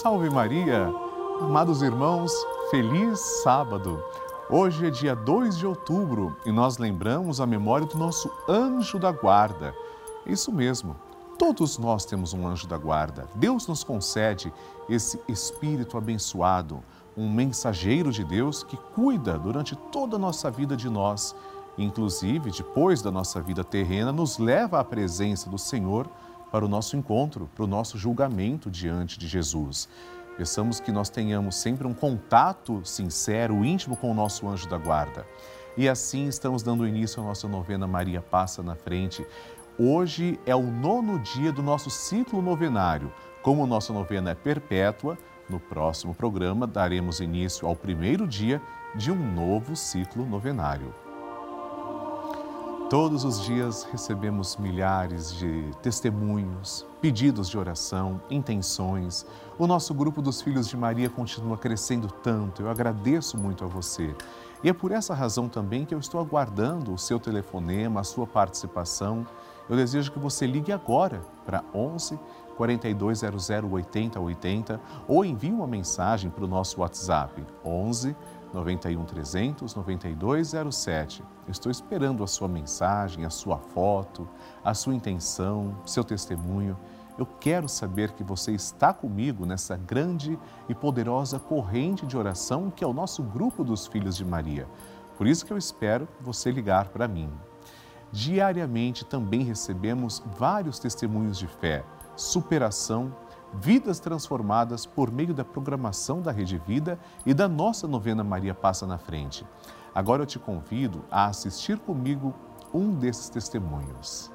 Salve Maria! Amados irmãos, feliz sábado! Hoje é dia 2 de outubro e nós lembramos a memória do nosso anjo da guarda. Isso mesmo, todos nós temos um anjo da guarda. Deus nos concede esse espírito abençoado, um mensageiro de Deus que cuida durante toda a nossa vida de nós. Inclusive, depois da nossa vida terrena, nos leva à presença do Senhor para o nosso encontro, para o nosso julgamento diante de Jesus. Peçamos que nós tenhamos sempre um contato sincero, íntimo com o nosso anjo da guarda. E assim estamos dando início à nossa novena Maria Passa na Frente. Hoje é o nono dia do nosso ciclo novenário. Como nossa novena é perpétua, no próximo programa daremos início ao primeiro dia de um novo ciclo novenário. Todos os dias recebemos milhares de testemunhos, pedidos de oração, intenções. O nosso grupo dos Filhos de Maria continua crescendo tanto. Eu agradeço muito a você. E é por essa razão também que eu estou aguardando o seu telefonema, a sua participação. Eu desejo que você ligue agora para 11 4200 8080 ou envie uma mensagem para o nosso WhatsApp 11 91 300 9207. Estou esperando a sua mensagem, a sua foto, a sua intenção, seu testemunho. Eu quero saber que você está comigo nessa grande e poderosa corrente de oração que é o nosso grupo dos Filhos de Maria. Por isso que eu espero você ligar para mim. Diariamente também recebemos vários testemunhos de fé, superação vidas transformadas por meio da programação da Rede Vida e da nossa novena Maria Passa na Frente. Agora eu te convido a assistir comigo um desses testemunhos.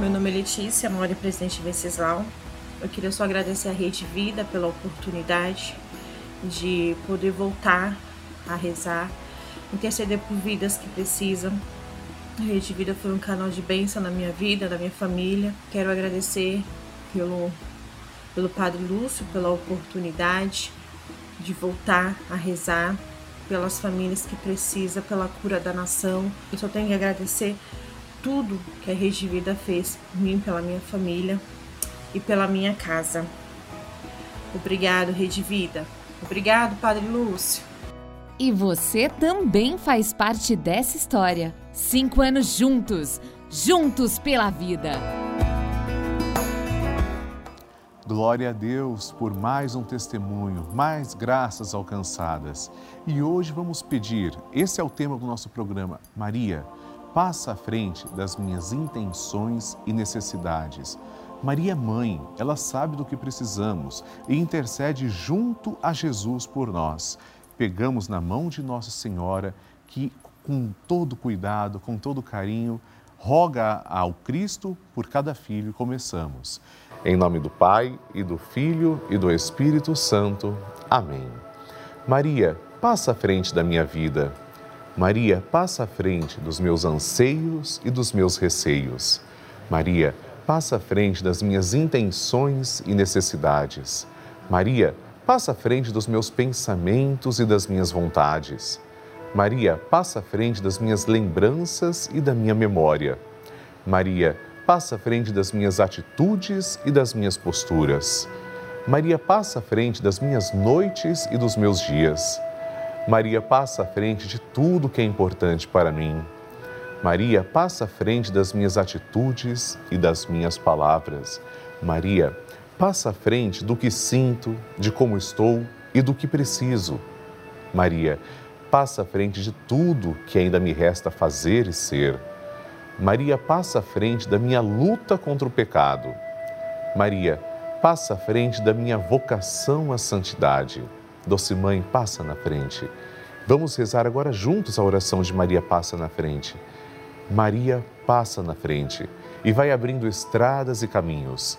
Meu nome é Letícia, moro em Presidente Venceslau. Eu queria só agradecer a Rede Vida pela oportunidade de poder voltar a rezar, interceder por vidas que precisam, a Rede Vida foi um canal de bênção na minha vida, na minha família. Quero agradecer pelo, pelo Padre Lúcio, pela oportunidade de voltar a rezar pelas famílias que precisam, pela cura da nação. Eu só tenho que agradecer tudo que a Rede Vida fez por mim, pela minha família e pela minha casa. Obrigado, Rede Vida. Obrigado, Padre Lúcio. E você também faz parte dessa história. Cinco anos juntos, juntos pela vida. Glória a Deus por mais um testemunho, mais graças alcançadas. E hoje vamos pedir, esse é o tema do nosso programa, Maria, passa à frente das minhas intenções e necessidades. Maria é mãe, ela sabe do que precisamos e intercede junto a Jesus por nós pegamos na mão de Nossa Senhora, que com todo cuidado, com todo carinho, roga ao Cristo por cada filho. Começamos. Em nome do Pai e do Filho e do Espírito Santo. Amém. Maria, passa à frente da minha vida. Maria, passa à frente dos meus anseios e dos meus receios. Maria, passa à frente das minhas intenções e necessidades. Maria, passa à frente dos meus pensamentos e das minhas vontades. Maria, passa à frente das minhas lembranças e da minha memória. Maria, passa à frente das minhas atitudes e das minhas posturas. Maria, passa à frente das minhas noites e dos meus dias. Maria, passa à frente de tudo que é importante para mim. Maria, passa à frente das minhas atitudes e das minhas palavras. Maria, Passa à frente do que sinto, de como estou e do que preciso. Maria, passa à frente de tudo que ainda me resta fazer e ser. Maria, passa à frente da minha luta contra o pecado. Maria, passa à frente da minha vocação à santidade. Doce Mãe, passa na frente. Vamos rezar agora juntos a oração de Maria passa na frente. Maria passa na frente e vai abrindo estradas e caminhos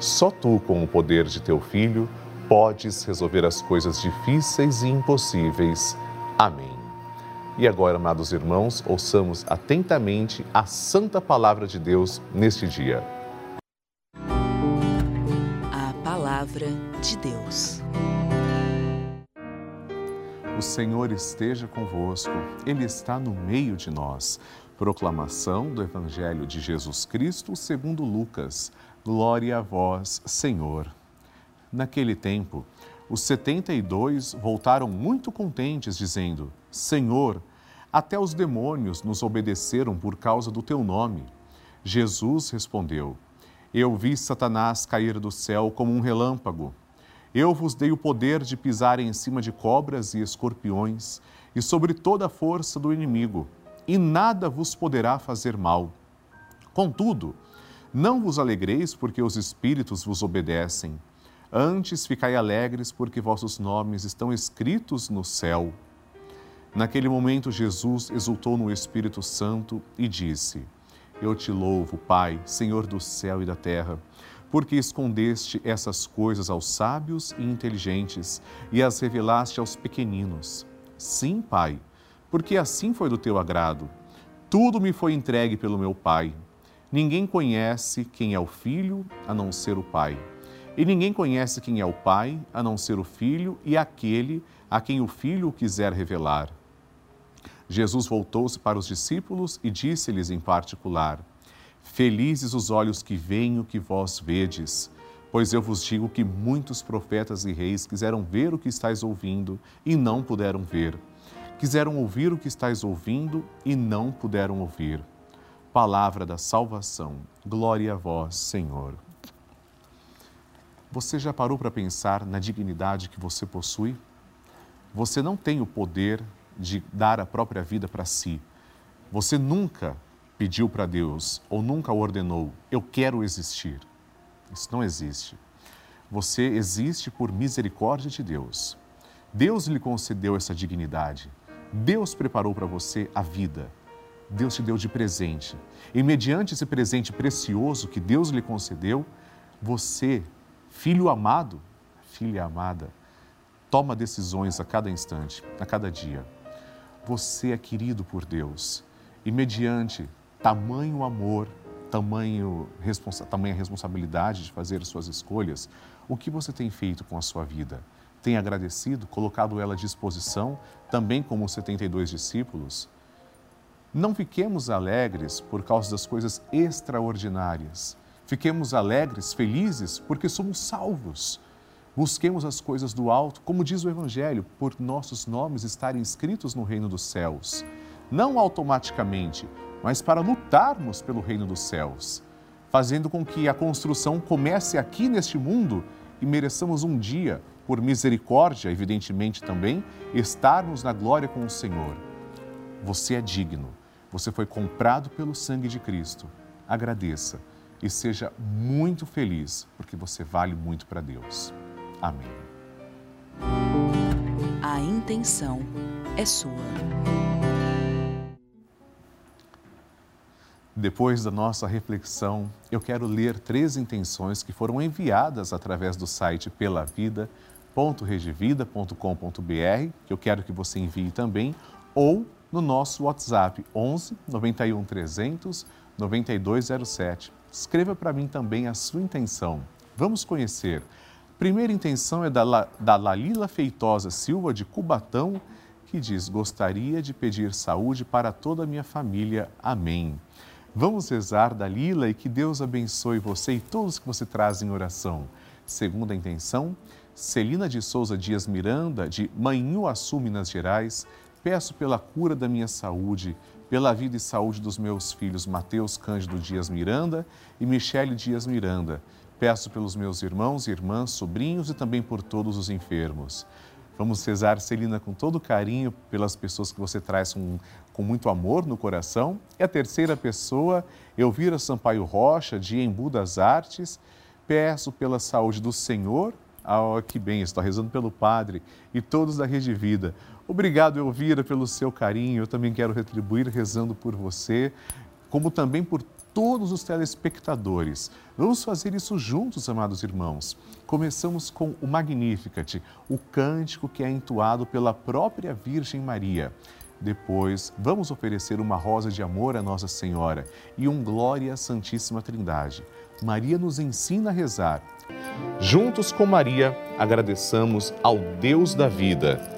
Só tu, com o poder de teu filho, podes resolver as coisas difíceis e impossíveis. Amém. E agora, amados irmãos, ouçamos atentamente a santa palavra de Deus neste dia. A palavra de Deus. O Senhor esteja convosco, Ele está no meio de nós. Proclamação do Evangelho de Jesus Cristo segundo Lucas. Glória a vós, Senhor. Naquele tempo, os setenta e dois voltaram muito contentes, dizendo: Senhor, até os demônios nos obedeceram por causa do teu nome. Jesus respondeu: Eu vi Satanás cair do céu como um relâmpago. Eu vos dei o poder de pisar em cima de cobras e escorpiões e sobre toda a força do inimigo, e nada vos poderá fazer mal. Contudo, não vos alegreis porque os espíritos vos obedecem. Antes ficai alegres porque vossos nomes estão escritos no céu. Naquele momento, Jesus exultou no Espírito Santo e disse: Eu te louvo, Pai, Senhor do céu e da terra, porque escondeste essas coisas aos sábios e inteligentes e as revelaste aos pequeninos. Sim, Pai, porque assim foi do teu agrado. Tudo me foi entregue pelo meu Pai. Ninguém conhece quem é o filho a não ser o Pai. E ninguém conhece quem é o Pai a não ser o Filho e aquele a quem o Filho quiser revelar. Jesus voltou-se para os discípulos e disse-lhes em particular: Felizes os olhos que veem o que vós vedes, pois eu vos digo que muitos profetas e reis quiseram ver o que estáis ouvindo e não puderam ver. Quiseram ouvir o que estáis ouvindo e não puderam ouvir palavra da salvação. Glória a vós, Senhor. Você já parou para pensar na dignidade que você possui? Você não tem o poder de dar a própria vida para si. Você nunca pediu para Deus ou nunca ordenou: Eu quero existir. Isso não existe. Você existe por misericórdia de Deus. Deus lhe concedeu essa dignidade. Deus preparou para você a vida. Deus te deu de presente. E mediante esse presente precioso que Deus lhe concedeu, você, filho amado, filha amada, toma decisões a cada instante, a cada dia. Você é querido por Deus e mediante tamanho amor, tamanho responsa tamanha responsabilidade de fazer suas escolhas, o que você tem feito com a sua vida? Tem agradecido, colocado ela à disposição, também como os 72 discípulos? Não fiquemos alegres por causa das coisas extraordinárias. Fiquemos alegres, felizes, porque somos salvos. Busquemos as coisas do alto, como diz o Evangelho, por nossos nomes estarem escritos no reino dos céus. Não automaticamente, mas para lutarmos pelo reino dos céus, fazendo com que a construção comece aqui neste mundo e mereçamos um dia, por misericórdia, evidentemente também, estarmos na glória com o Senhor. Você é digno você foi comprado pelo sangue de Cristo. Agradeça e seja muito feliz, porque você vale muito para Deus. Amém. A intenção é sua. Depois da nossa reflexão, eu quero ler três intenções que foram enviadas através do site pelavida.regivida.com.br, que eu quero que você envie também, ou no nosso WhatsApp 11 91 300 9207. Escreva para mim também a sua intenção. Vamos conhecer. Primeira intenção é da, La, da Lalila Feitosa Silva, de Cubatão, que diz: Gostaria de pedir saúde para toda a minha família. Amém. Vamos rezar, Dalila, e que Deus abençoe você e todos que você traz em oração. Segunda intenção, Celina de Souza Dias Miranda, de Manhuaçu, Minas Gerais, Peço pela cura da minha saúde, pela vida e saúde dos meus filhos Mateus Cândido Dias Miranda e Michele Dias Miranda, Peço pelos meus irmãos e irmãs, sobrinhos e também por todos os enfermos. Vamos rezar, Celina, com todo carinho pelas pessoas que você traz com, com muito amor no coração. E a terceira pessoa, Elvira Sampaio Rocha, de Embu das Artes. Peço pela saúde do Senhor. Ah, que bem, estou rezando pelo Padre e todos da Rede Vida. Obrigado, Elvira, pelo seu carinho. Eu também quero retribuir rezando por você, como também por todos os telespectadores. Vamos fazer isso juntos, amados irmãos. Começamos com o Magnificat, o cântico que é entoado pela própria Virgem Maria. Depois, vamos oferecer uma rosa de amor à Nossa Senhora e um glória à Santíssima Trindade. Maria nos ensina a rezar. Juntos com Maria, agradeçamos ao Deus da vida.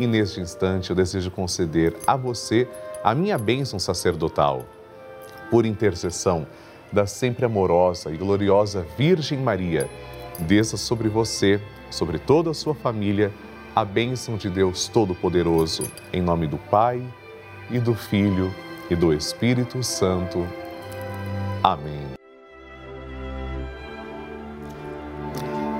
E neste instante eu desejo conceder a você a minha bênção sacerdotal por intercessão da sempre amorosa e gloriosa Virgem Maria, desça sobre você, sobre toda a sua família, a bênção de Deus Todo-Poderoso, em nome do Pai e do Filho e do Espírito Santo. Amém.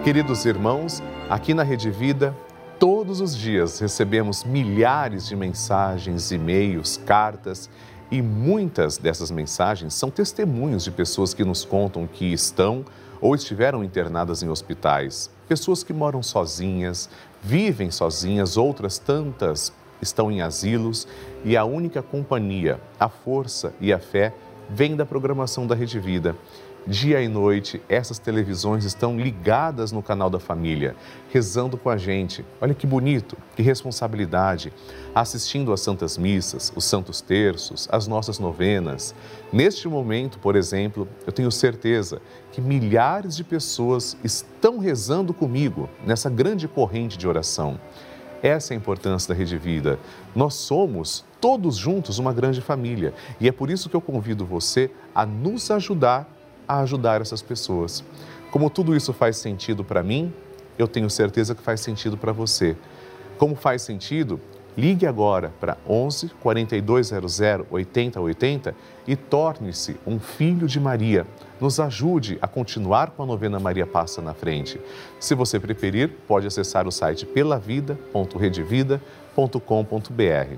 Queridos irmãos, aqui na Rede Vida, todos os dias recebemos milhares de mensagens, e-mails, cartas e muitas dessas mensagens são testemunhos de pessoas que nos contam que estão ou estiveram internadas em hospitais, pessoas que moram sozinhas, vivem sozinhas, outras tantas estão em asilos e a única companhia, a força e a fé vem da programação da Rede Vida. Dia e noite, essas televisões estão ligadas no canal da família, rezando com a gente. Olha que bonito, que responsabilidade. Assistindo às Santas Missas, os Santos Terços, as nossas novenas. Neste momento, por exemplo, eu tenho certeza que milhares de pessoas estão rezando comigo nessa grande corrente de oração. Essa é a importância da Rede Vida. Nós somos todos juntos uma grande família e é por isso que eu convido você a nos ajudar a ajudar essas pessoas. Como tudo isso faz sentido para mim, eu tenho certeza que faz sentido para você. Como faz sentido? Ligue agora para 11 4200 8080 e torne-se um filho de Maria. Nos ajude a continuar com a novena Maria Passa na Frente. Se você preferir, pode acessar o site pelavida.redevida.com.br.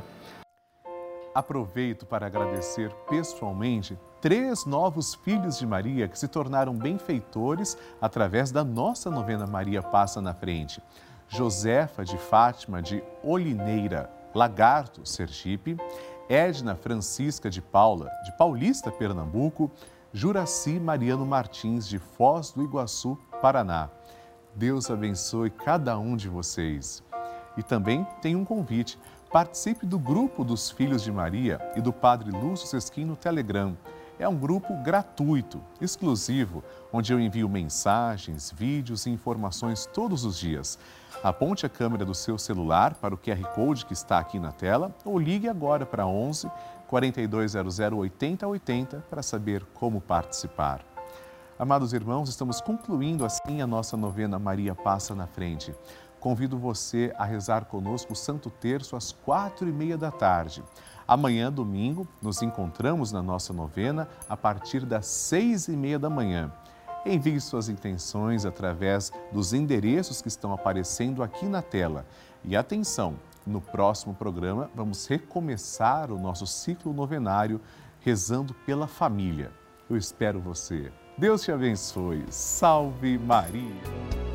Aproveito para agradecer pessoalmente três novos filhos de Maria que se tornaram benfeitores através da nossa novena Maria Passa na Frente. Josefa de Fátima de Olineira, Lagarto, Sergipe, Edna Francisca de Paula, de Paulista, Pernambuco, Juraci Mariano Martins, de Foz do Iguaçu, Paraná. Deus abençoe cada um de vocês. E também tem um convite. Participe do grupo dos Filhos de Maria e do Padre Lúcio Sesquim no Telegram é um grupo gratuito, exclusivo, onde eu envio mensagens, vídeos e informações todos os dias. Aponte a câmera do seu celular para o QR Code que está aqui na tela ou ligue agora para 11 4200 8080 para saber como participar. Amados irmãos, estamos concluindo assim a nossa novena Maria Passa na Frente. convido você a rezar conosco o Santo Terço às quatro e meia da tarde. Amanhã, domingo, nos encontramos na nossa novena a partir das seis e meia da manhã. Envie suas intenções através dos endereços que estão aparecendo aqui na tela. E atenção, no próximo programa vamos recomeçar o nosso ciclo novenário rezando pela família. Eu espero você. Deus te abençoe. Salve Maria!